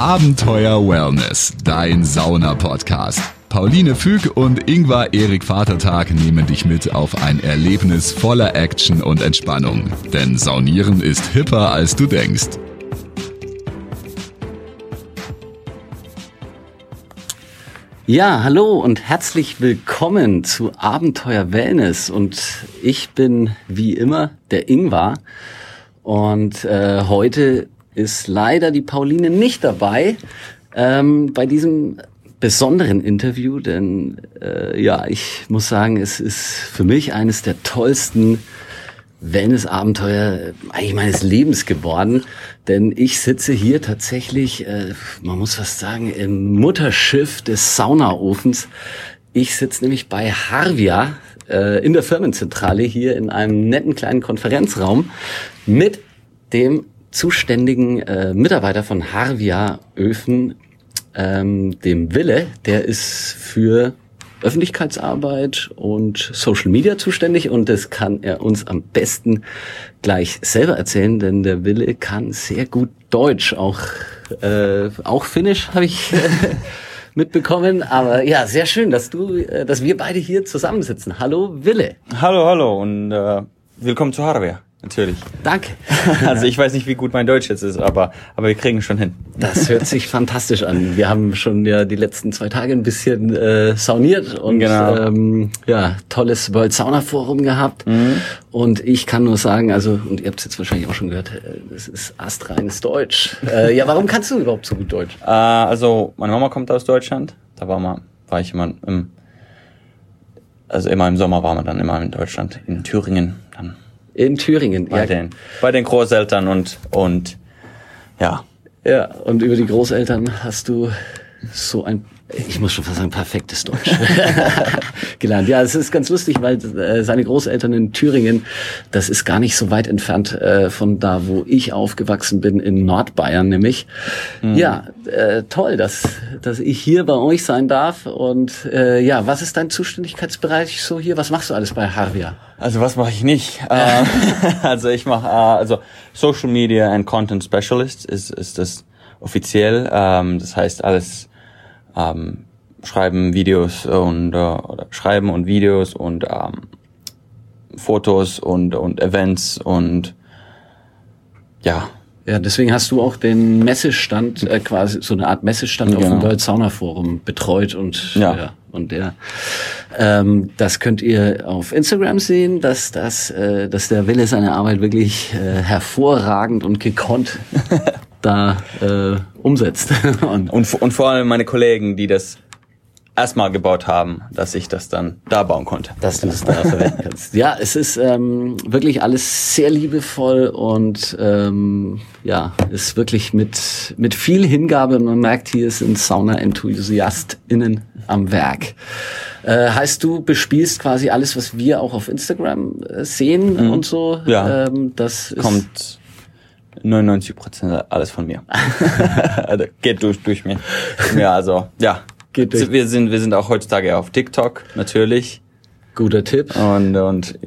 Abenteuer Wellness, dein Sauna-Podcast. Pauline Füg und Ingvar Erik Vatertag nehmen dich mit auf ein Erlebnis voller Action und Entspannung. Denn Saunieren ist hipper, als du denkst. Ja, hallo und herzlich willkommen zu Abenteuer Wellness. Und ich bin wie immer der Ingvar. Und äh, heute ist leider die Pauline nicht dabei ähm, bei diesem besonderen Interview, denn äh, ja, ich muss sagen, es ist für mich eines der tollsten Wellness-Abenteuer eigentlich meines Lebens geworden, denn ich sitze hier tatsächlich, äh, man muss fast sagen, im Mutterschiff des Saunaofens. Ich sitze nämlich bei Harvia äh, in der Firmenzentrale hier in einem netten kleinen Konferenzraum mit dem zuständigen äh, Mitarbeiter von Harvia Öfen, ähm, dem Wille, der ist für Öffentlichkeitsarbeit und Social Media zuständig und das kann er uns am besten gleich selber erzählen, denn der Wille kann sehr gut Deutsch, auch äh, auch Finnisch habe ich äh, mitbekommen, aber ja, sehr schön, dass du, äh, dass wir beide hier zusammensitzen. Hallo Wille. Hallo, hallo und äh, willkommen zu Harvia. Natürlich. Danke. Also ich weiß nicht, wie gut mein Deutsch jetzt ist, aber, aber wir kriegen schon hin. Das hört sich fantastisch an. Wir haben schon ja die letzten zwei Tage ein bisschen äh, sauniert und Genau. ähm, ja, tolles World Sauna Forum gehabt. Mhm. Und ich kann nur sagen, also, und ihr habt es jetzt wahrscheinlich auch schon gehört, äh, das ist astreines Deutsch. Äh, ja, warum kannst du überhaupt so gut Deutsch? Äh, also meine Mama kommt aus Deutschland. Da war, mal, war ich immer im, also immer im Sommer war man dann immer in Deutschland, in Thüringen, dann In Thüringen. bei Ja, den, bei den Großeltern und, und ja, ja, und über die Großeltern hast du so ein, ich muss schon fast sagen, perfektes Deutsch gelernt. Ja, es ist ganz lustig, weil äh, seine Großeltern in Thüringen, das ist gar nicht so weit entfernt äh, von da, wo ich aufgewachsen bin, in Nordbayern nämlich. Ja, äh, toll, dass, dass ich hier bei euch sein darf. Und äh, ja, was ist dein Zuständigkeitsbereich so hier? Was machst du alles bei Harvia? Also was mache ich nicht? äh, also ich mache äh, also Social Media and Content Specialist ist ist das offiziell. Ähm, das heißt alles ähm, schreiben Videos und äh, oder schreiben und Videos und ähm, Fotos und und Events und ja Ja, deswegen hast du auch den Messestand, äh, quasi so eine Art Messestand auf dem Genau. World Sauna Forum betreut und Ja. und der ähm, das könnt ihr auf Instagram sehen, dass das äh, dass der Wille seine Arbeit wirklich äh, hervorragend und gekonnt da äh, umsetzt und und und vor allem meine Kollegen, die das erstmal gebaut haben, dass ich das dann da bauen konnte. dass du es da verwenden kannst. Ja, es ist ähm, wirklich alles sehr liebevoll und ähm, ja, ist wirklich mit mit viel Hingabe. und Man merkt, hier sind Sauna-EnthusiastInnen am Werk. Äh, heißt, du bespielst quasi alles, was wir auch auf Instagram äh, sehen und so. Mhm. Ja. Ähm, das ist, Kommt 99 Prozent alles von mir. also geht durch durch mich. Ja, also ja. Geht durch. Wir sind wir sind auch heutzutage auf TikTok natürlich guter Tipp. und und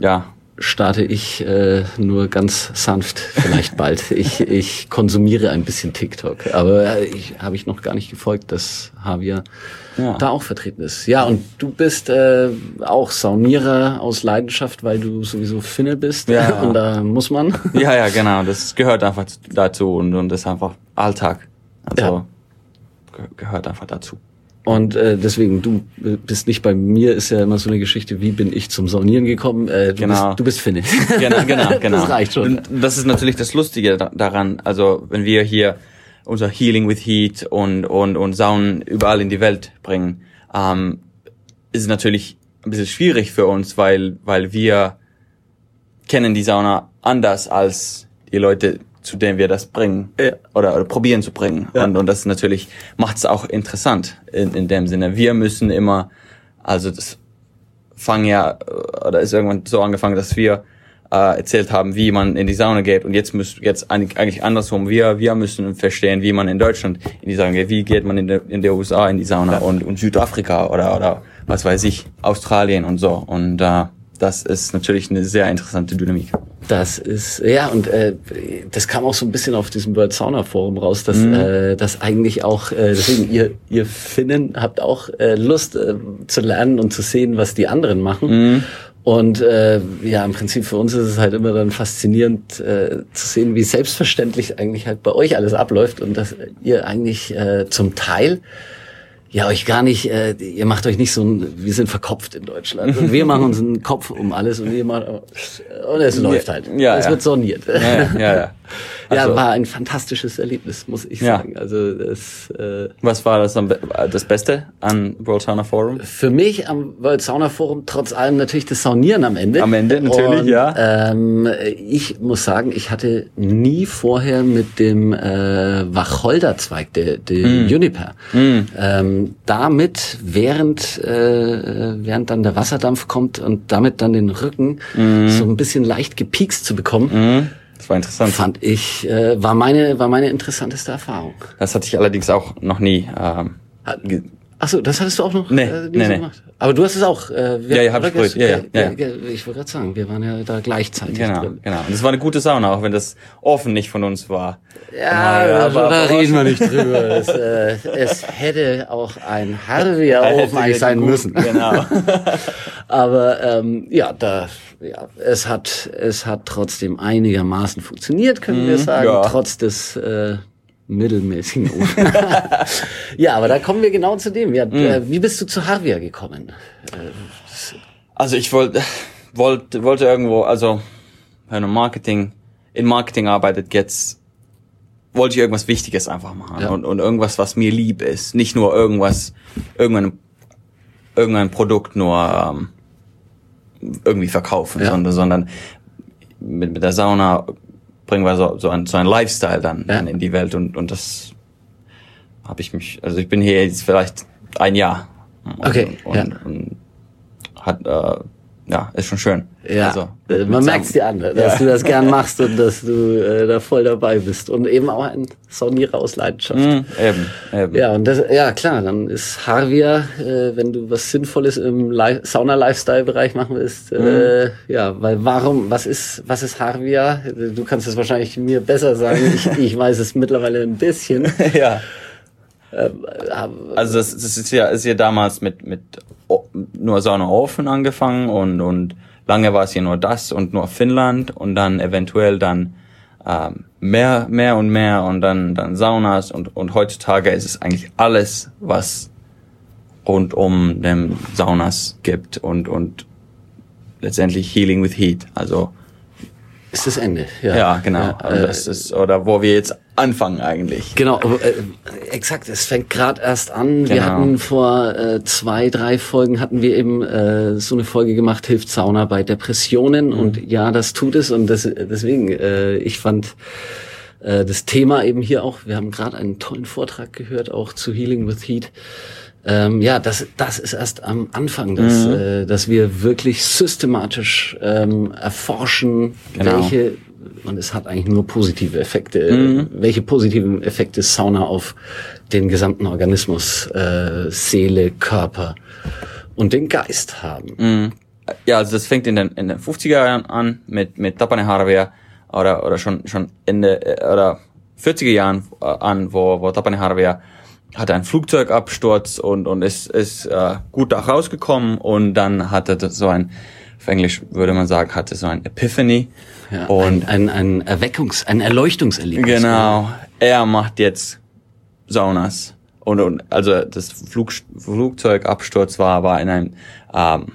ja starte ich äh, nur ganz sanft vielleicht bald. ich, ich konsumiere ein bisschen TikTok, aber äh, ich habe ich noch gar nicht gefolgt, dass Javier Ja. da auch vertreten ist. Ja, und du bist äh, auch Saunierer aus Leidenschaft, weil du sowieso Finne bist. Ja. Und da muss man. ja ja genau. Das gehört einfach dazu und und das ist einfach Alltag. Also Ja. ge- gehört einfach dazu. Und äh, deswegen, du bist nicht bei mir, ist ja immer so eine Geschichte, wie bin ich zum Saunieren gekommen? Äh, du, Genau. bist, du bist Finne. Genau, genau, genau. Das reicht schon. Und das ist natürlich das Lustige da- daran. Also wenn wir hier unser Healing with Heat und und und Saunen überall in die Welt bringen, ähm, ist es natürlich ein bisschen schwierig für uns, weil weil wir kennen die Sauna anders als die Leute, zu denen wir das bringen Ja. oder, oder probieren zu bringen. Ja. Und, und das natürlich macht es auch interessant in, in dem Sinne. Wir müssen immer, also das fangen ja, äh, oder ist irgendwann so angefangen, dass wir äh, erzählt haben, wie man in die Sauna geht und jetzt müssen jetzt eigentlich andersrum. Wir wir müssen verstehen, wie man in Deutschland in die Sauna geht, wie geht man in der in der USA in die Sauna und und Südafrika oder oder was weiß ich Australien und so und äh, das ist natürlich eine sehr interessante Dynamik. Das ist, ja, und äh, das kam auch so ein bisschen auf diesem World Sauna Forum raus, dass, Mhm. äh, dass eigentlich auch, äh, deswegen ihr, ihr Finnen habt auch äh, Lust äh, zu lernen und zu sehen, was die anderen machen. Mhm. Und äh, ja, im Prinzip für uns ist es halt immer dann faszinierend äh, zu sehen, wie selbstverständlich eigentlich halt bei euch alles abläuft und dass ihr eigentlich äh, zum Teil ja euch gar nicht, äh, ihr macht euch nicht so ein, wir sind verkopft in Deutschland und wir machen uns einen Kopf um alles und ihr macht und es läuft halt. ja, es ja. wird soniert. Ja, ja, ja. Ja. Ja, Also, war ein fantastisches Erlebnis, muss ich Ja. sagen. Also das äh, was war das, am das Beste an World Sauna Forum? für mich am World Sauna Forum trotz allem natürlich das Saunieren am Ende. Am Ende natürlich, Und, ja. Ähm, ich muss sagen, ich hatte nie vorher mit dem äh, Wacholderzweig, der, der Mm. Juniper, ähm, damit während äh, während dann der Wasserdampf kommt und damit dann den Rücken Mm. so ein bisschen leicht gepiekst zu bekommen. Das war interessant. fand ich äh, war meine war meine interessanteste Erfahrung. Das hatte ich allerdings auch noch nie. Ähm, Ach so, das hattest du auch noch Nee, äh, nee, so nee. gemacht. Aber du hast es auch. Äh, wir- Ja, ja, hab ich probiert. Ja, ja, ja, Ich wollte gerade sagen, wir waren ja da gleichzeitig genau, drin. genau. Und es war eine gute Sauna, auch wenn das offen nicht von uns war. Ja, Ja, also aber- da reden wir nicht drüber. es, äh, es hätte auch ein Harvia-Ofen eigentlich sein müssen. Genau. Aber ähm, ja, da, ja, es hat, es hat trotzdem einigermaßen funktioniert, können wir sagen, ja. trotz des äh, mittelmäßigen Ofens. ja, aber da kommen wir genau zu dem. Ja, äh, wie bist du zu Harvia gekommen? Also ich wollte, wollte, wollte irgendwo, also wenn man Marketing, in Marketing arbeitet jetzt, wollte ich irgendwas Wichtiges einfach machen Ja. und, und irgendwas, was mir lieb ist. Nicht nur irgendwas, irgendein, irgendein Produkt nur ähm, irgendwie verkaufen, Ja. sondern, sondern mit, mit der Sauna bringen wir so, so, ein, so ein Lifestyle dann, Ja. in die Welt und, und das habe ich mich, also ich bin hier jetzt vielleicht ein Jahr. Und, Okay, und, ja. und hat, äh, ja, ist schon schön. Ja, Also, äh, man Sam- merkt es dir an, dass Ja. du das gern machst und dass du äh, da voll dabei bist. Und eben auch ein Saunierer aus Leidenschaft. Mhm, eben, eben. Ja, und das, ja klar, dann ist Harvia, äh, wenn du was Sinnvolles im Li Sauna-Lifestyle-Bereich machen willst, äh, Mhm. ja, weil warum, was ist, was ist Harvia? Du kannst es wahrscheinlich mir besser sagen. Ich, ich weiß es mittlerweile ein bisschen. ja. Aber, Also das, das ist ja, ist ja damals mit, mit nur Saunaofen angefangen und, und lange war es hier nur das und nur Finnland und dann eventuell dann ähm, mehr, mehr und mehr und dann, dann Saunas und, und heutzutage ist es eigentlich alles, was rund um dem Saunas gibt und, und letztendlich Healing with Heat. Also ist das Ende? ja, genau. Ja, also äh, das ist, oder wo wir jetzt anfangen eigentlich. Genau, äh, exakt. Es fängt gerade erst an. Wir Genau. hatten vor äh, zwei, drei Folgen hatten wir eben äh, so eine Folge gemacht, hilft Sauna bei Depressionen Mhm. und ja, das tut es und das, deswegen, äh, ich fand äh, das Thema eben hier auch. Wir haben gerade einen tollen Vortrag gehört, auch zu Healing with Heat. Ähm, ja, das, das ist erst am Anfang, dass, Mhm. äh, dass wir wirklich systematisch ähm, erforschen, Genau. welche, und es hat eigentlich nur positive Effekte, Mhm. welche positiven Effekte Sauna auf den gesamten Organismus, äh, Seele, Körper und den Geist haben. Mhm. Ja, also das fängt in den, in den 50er Jahren an mit, mit Tapane Harvia oder, oder schon, schon Ende, äh, oder 40er Jahren äh, an, wo, wo Tapane Harvia hatte einen Flugzeugabsturz und, und ist, ist äh, gut da rausgekommen und dann hatte das so ein, auf Englisch würde man sagen, hatte so ein Epiphany. Ja, und ein, ein, ein Erweckungs-, ein Erleuchtungserlebnis. Genau. Er macht jetzt Saunas. Und, und also das Flug, Flugzeugabsturz war, war in einem ähm,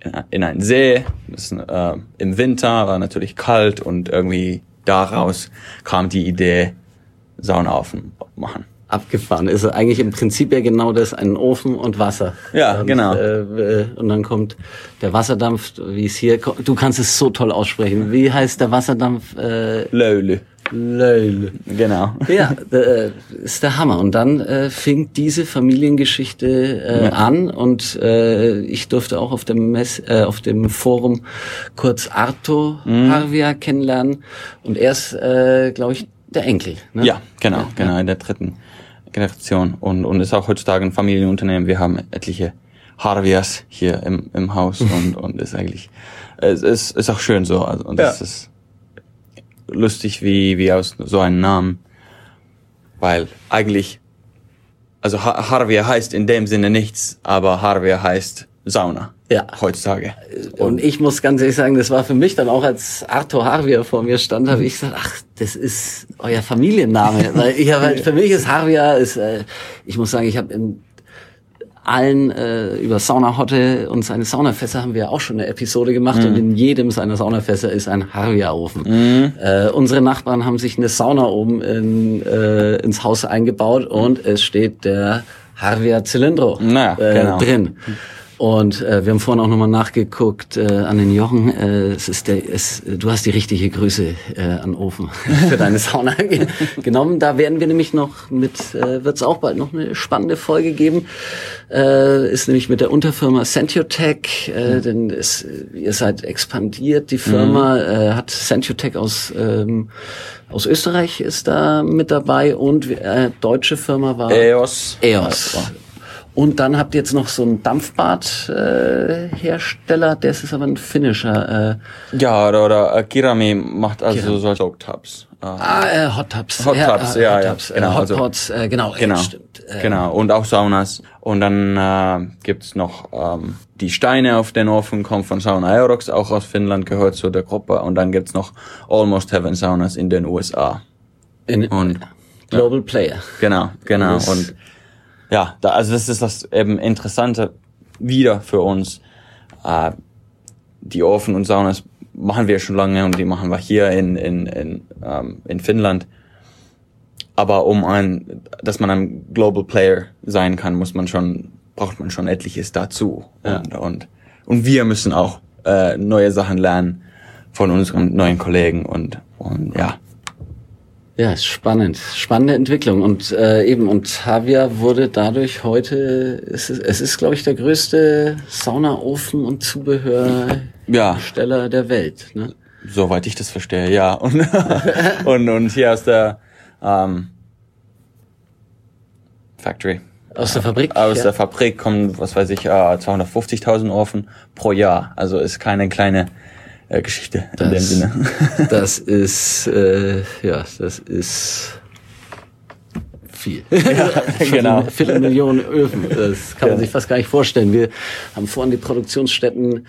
in, ein- in einen See. Das, äh, Im Winter war natürlich kalt und irgendwie daraus kam die Idee, Sauna aufmachen. Abgefahren. Ist eigentlich im Prinzip ja genau das, ein Ofen und Wasser. Ja, und, genau. Äh, und dann kommt der Wasserdampf, wie es hier kommt. Du kannst es so toll aussprechen. Wie heißt der Wasserdampf? Äh, Löhle. Löl. Genau. Ja, äh, ist der Hammer. Und dann äh, fing diese Familiengeschichte äh, an und äh, ich durfte auch auf dem Mess, äh, auf dem Forum kurz Arto Mhm. Harvia kennenlernen. Und er ist, äh, glaube ich, der Enkel. Ne? Ja, genau, genau, in der dritten Generation. Und, und ist auch heutzutage ein Familienunternehmen. Wir haben etliche Harvias hier im, im Haus und, und ist eigentlich, es ist, ist auch schön so. Also, und Ja. ist, lustig wie, wie aus so einem Namen. Weil eigentlich, also Ha- Harvia heißt in dem Sinne nichts, aber Harvia heißt Sauna. Ja. Heutzutage. Und ich muss ganz ehrlich sagen, das war für mich dann auch, als Arthur Harvia vor mir stand, habe ich gesagt, ach, das ist euer Familienname. Weil ich habe halt, für mich ist Harvia, ist, äh, ich muss sagen, ich habe in allen äh, über Sauna Hotte und seine Saunafässer haben wir auch schon eine Episode gemacht und in jedem seiner Saunafässer ist ein Harvia-Ofen. Äh, unsere Nachbarn haben sich eine Sauna oben in, äh, ins Haus eingebaut und es steht der Harvia Cylindro Na, äh, genau. drin. Und äh, wir haben vorhin auch nochmal nachgeguckt äh, an den Jochen. Äh, es ist der, es, du hast die richtige Größe äh, an Ofen für deine Sauna ge genommen. Da werden wir nämlich noch mit, äh, wird es auch bald noch eine spannende Folge geben. Äh, ist nämlich mit der Unterfirma Sentiotech, äh, denn es, ihr seid expandiert. Die Firma äh, hat Sentiotech aus ähm, aus Österreich ist da mit dabei und äh, deutsche Firma war EOS. EOS. Und dann habt ihr jetzt noch so einen Dampfbad-Hersteller, äh, das ist aber ein finnischer. Äh, Ja, oder, oder äh, Kirami macht also solche Soak Tubs. Äh, ah, äh, Hot Tubs. Hot Ja, Tubs, äh, ja, Hot ja, Tubs, genau, Äh, Hot also- Pots, äh, genau, Genau. Äh, stimmt. Äh, Genau, und auch Saunas. Und dann äh, gibt's noch ähm, die Steine auf den Ofen, kommen von Sauna Aerox, auch aus Finnland, gehört zu der Gruppe. Und dann gibt's noch Almost Heaven Saunas in den USA. in, Und Global Player. genau, genau. Und ja, da, also das ist das eben Interessante wieder für uns. Äh, die Ofen und Saunas machen wir schon lange und die machen wir hier in, in, in, ähm, in Finnland. Aber um ein, dass man ein Global Player sein kann, muss man schon, braucht man schon etliches dazu. Ja. Und, und, und wir müssen auch äh, neue Sachen lernen von unseren neuen Kollegen und, und ja. Ja, ist spannend. Spannende Entwicklung. Und äh, eben, und Havia wurde dadurch heute, es ist, es ist glaube ich, der größte Saunaofen und Zubehörhersteller Ja, der Welt. Ne? soweit ich das verstehe, ja. Und, und, und hier aus der ähm, Factory. Aus der Fabrik? Aus ja. der Fabrik kommen, was weiß ich, äh, 250.000 Ofen pro Jahr. Also ist keine kleine äh, Geschichte in dem Das- Sinne. Das ist, äh, ja, das ist viel. genau. Viele Millionen Öfen. Das kann man Ja. sich fast gar nicht vorstellen. Wir haben vorhin die Produktionsstätten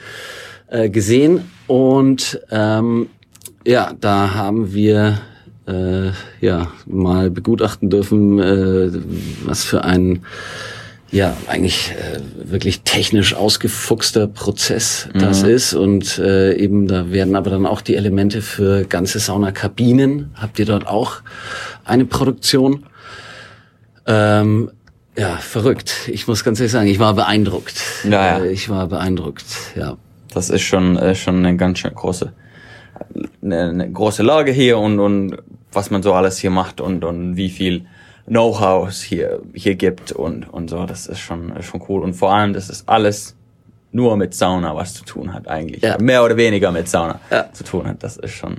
äh, gesehen und ähm, ja, da haben wir äh, ja mal begutachten dürfen, äh, was für ein ja, eigentlich äh, wirklich technisch ausgefuchster Prozess das ist. Und äh, eben da werden aber dann auch die Elemente für ganze Saunakabinen. Habt ihr dort auch eine Produktion? Ähm, ja, verrückt. Ich muss ganz ehrlich sagen, ich war beeindruckt. Ja, ja. Äh, Ich war beeindruckt, ja. Das ist schon, äh, schon eine ganz schön große, eine, eine große Lage hier und, und was man so alles hier macht und, und wie viel Know-how hier, hier gibt und, und so. Das ist schon, ist schon cool. Und vor allem, dass es alles nur mit Sauna was zu tun hat eigentlich. Ja. Mehr oder weniger mit Sauna Ja. zu tun hat. Das ist schon,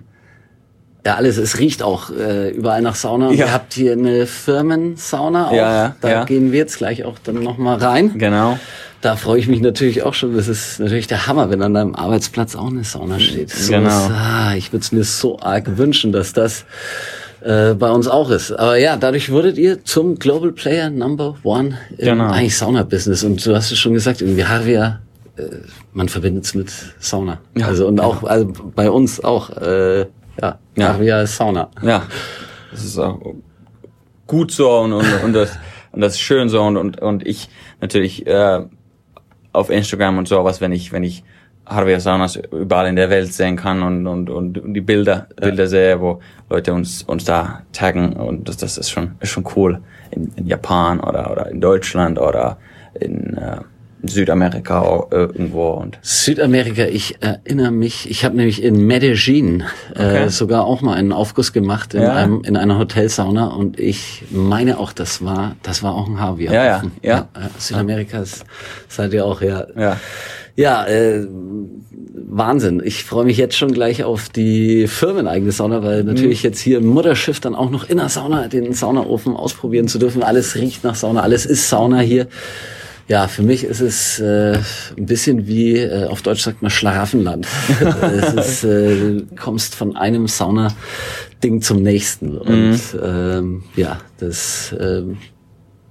Ja, alles, es riecht auch äh, überall nach Sauna. Ja. Ihr habt hier eine Firmensauna auch. Ja, ja, da ja. gehen wir jetzt gleich auch dann nochmal rein. genau. Da freue ich mich natürlich auch schon. Das ist natürlich der Hammer, wenn an deinem Arbeitsplatz auch eine Sauna steht. So Genau. ist, ah, ich würde es mir so arg wünschen, dass das äh, bei uns auch ist. Aber ja, dadurch wurdet ihr zum Global Player Number One im Genau. eigentlich Sauna-Business. Und du hast es schon gesagt, irgendwie Harvia, äh, man verbindet es mit Sauna. Ja, also und auch also bei uns auch. Äh, ja, Ja. Harvia ist Sauna. Ja, das ist auch gut so und, und, und, das, und das ist schön so und, und, und ich natürlich äh, auf Instagram und sowas, wenn ich, wenn ich Harvey Saunas überall in der Welt sehen kann und, und, und, und die Bilder, Bilder sehe, wo Leute uns, uns da taggen und das, das ist schon, ist schon cool. In, in Japan oder, oder in Deutschland oder in, äh, Südamerika auch, äh, irgendwo und Südamerika, ich erinnere mich, ich habe nämlich in Medellin äh, Okay. sogar auch mal einen Aufguss gemacht in, Ja. einem, in einer Hotelsauna und ich meine auch, das war, das war auch ein Harvey. Ja, ja, ja. Südamerika ist, seid ihr auch, ja. ja. Ja, äh, Wahnsinn. Ich freue mich jetzt schon gleich auf die firmeneigene Sauna, weil Mhm. natürlich jetzt hier im Mutterschiff dann auch noch in der Sauna den Saunaofen ausprobieren zu dürfen. Alles riecht nach Sauna, alles ist Sauna hier. Ja, für mich ist es äh, ein bisschen wie, äh, auf Deutsch sagt man Schlaraffenland. es ist, äh, du kommst von einem Sauna-Ding zum nächsten. Und mhm. ähm, ja, das ähm,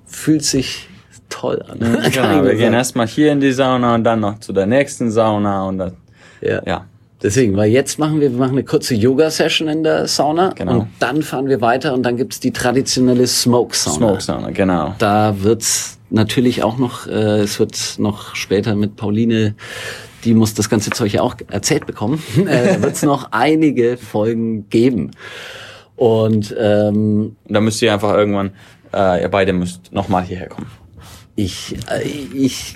fühlt sich toll an. Genau, wir gehen erstmal hier in die Sauna und dann noch zu der nächsten Sauna und dann, ja. ja. Deswegen, weil jetzt machen wir, wir machen eine kurze Yoga-Session in der Sauna genau. und dann fahren wir weiter und dann gibt's die traditionelle Smoke-Sauna. Smoke-Sauna, genau. Da wird's natürlich auch noch, äh, es wird noch später mit Pauline, die muss das ganze Zeug ja auch erzählt bekommen, äh, wird's noch einige Folgen geben. Und ähm, da müsst ihr einfach irgendwann, äh, ihr beide müsst nochmal hierher kommen. Ich, äh, ich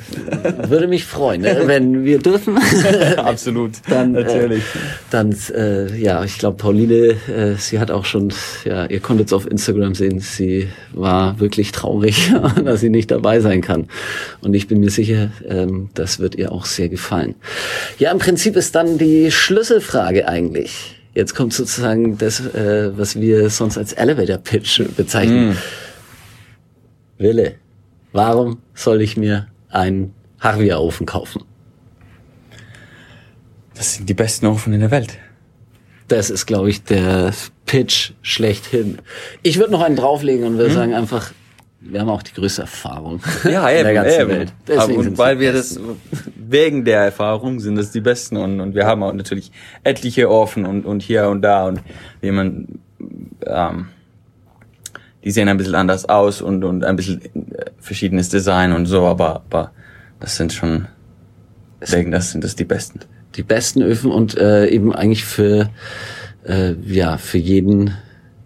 würde mich freuen, ne, wenn wir dürfen. Absolut, dann, äh, natürlich. Äh, dann, äh, ja, ich glaube, Pauline, äh, sie hat auch schon, ja, ihr konntet es auf Instagram sehen, sie war wirklich traurig, dass sie nicht dabei sein kann. Und ich bin mir sicher, ähm, das wird ihr auch sehr gefallen. Ja, im Prinzip ist dann die Schlüsselfrage eigentlich. Jetzt kommt sozusagen das, äh, was wir sonst als Elevator Pitch bezeichnen. Mm. Wille Warum soll ich mir einen Harvia-Ofen kaufen? Das sind die besten Ofen in der Welt. Das ist, glaube ich, der Pitch schlechthin. Ich würde noch einen drauflegen und würde hm? sagen einfach, wir haben auch die größte Erfahrung ja, eben, in der ganzen eben. Welt. Deswegen und weil wir das wegen der Erfahrung sind das die besten und, und wir haben auch natürlich etliche Ofen und, und hier und da und wie man ähm, die sehen ein bisschen anders aus und, und ein bisschen äh, verschiedenes Design und so, aber, aber das sind schon, deswegen, das sind das die besten. Die besten Öfen und äh, eben eigentlich für, äh, ja, für jeden,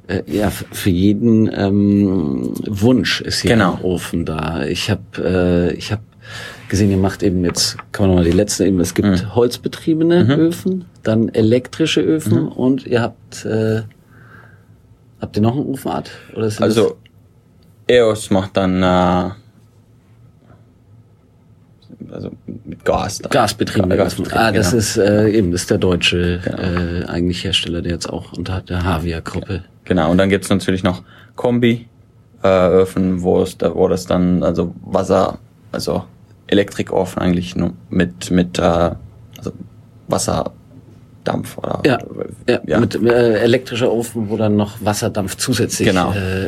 äh, ja, für jeden ähm, Wunsch ist hier genau. ein Ofen da. Ich habe äh, ich hab gesehen, ihr macht eben jetzt, kann man nochmal die letzte eben, es gibt mhm. holzbetriebene mhm. Öfen, dann elektrische Öfen mhm. und ihr habt äh, Habt ihr noch eine Ofenart? Oder also EOS macht dann äh, also mit Gas. Dann. Gasbetriebene Gasbetrieb, Ah, das genau. ist äh, eben das ist der deutsche genau. äh, eigentlich Hersteller, der jetzt auch unter der Havia-Gruppe. Genau, und dann gibt's natürlich noch Kombi äh, Öfen, wo es da, wo das dann also Wasser, also Elektrikofen eigentlich nur mit mit äh, also Wasser Dampf oder ja, ja, ja. mit äh, elektrischer Ofen, wo dann noch Wasserdampf zusätzlich genau. äh,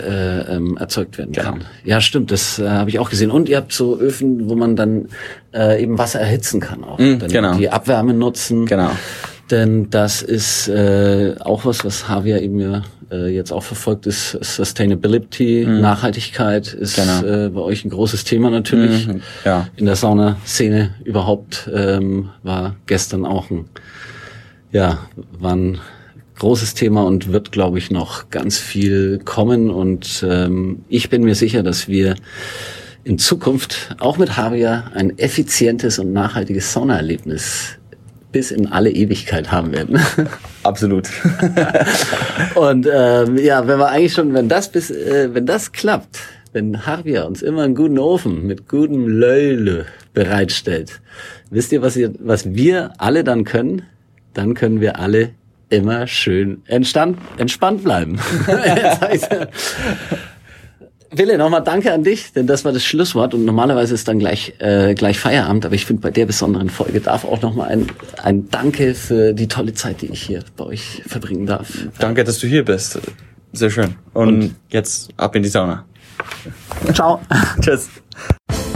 äh, ähm, erzeugt werden genau. kann. Ja, stimmt, das äh, habe ich auch gesehen. Und ihr habt so Öfen, wo man dann äh, eben Wasser erhitzen kann auch. Mm, dann genau. Die Abwärme nutzen. Genau. Denn das ist äh, auch was, was Javier eben ja äh, jetzt auch verfolgt, ist Sustainability, mm. Nachhaltigkeit ist genau. äh, bei euch ein großes Thema natürlich. Mm, ja. In der Saunaszene überhaupt ähm, war gestern auch ein ja, war ein großes Thema und wird, glaube ich, noch ganz viel kommen. Und ähm, ich bin mir sicher, dass wir in Zukunft auch mit Havia ein effizientes und nachhaltiges Saunaerlebnis bis in alle Ewigkeit haben werden. Absolut. und ähm, ja, wenn wir eigentlich schon, wenn das bis, äh, wenn das klappt, wenn Harvia uns immer einen guten Ofen mit gutem Löhle bereitstellt, wisst ihr, was ihr, was wir alle dann können? Dann können wir alle immer schön entspannt, entspannt bleiben. Wille, nochmal danke an dich, denn das war das Schlusswort und normalerweise ist dann gleich, äh, gleich Feierabend, aber ich finde bei der besonderen Folge darf auch nochmal ein, ein Danke für die tolle Zeit, die ich hier bei euch verbringen darf. Danke, dass du hier bist. Sehr schön. Und, und jetzt ab in die Sauna. Ciao. Tschüss.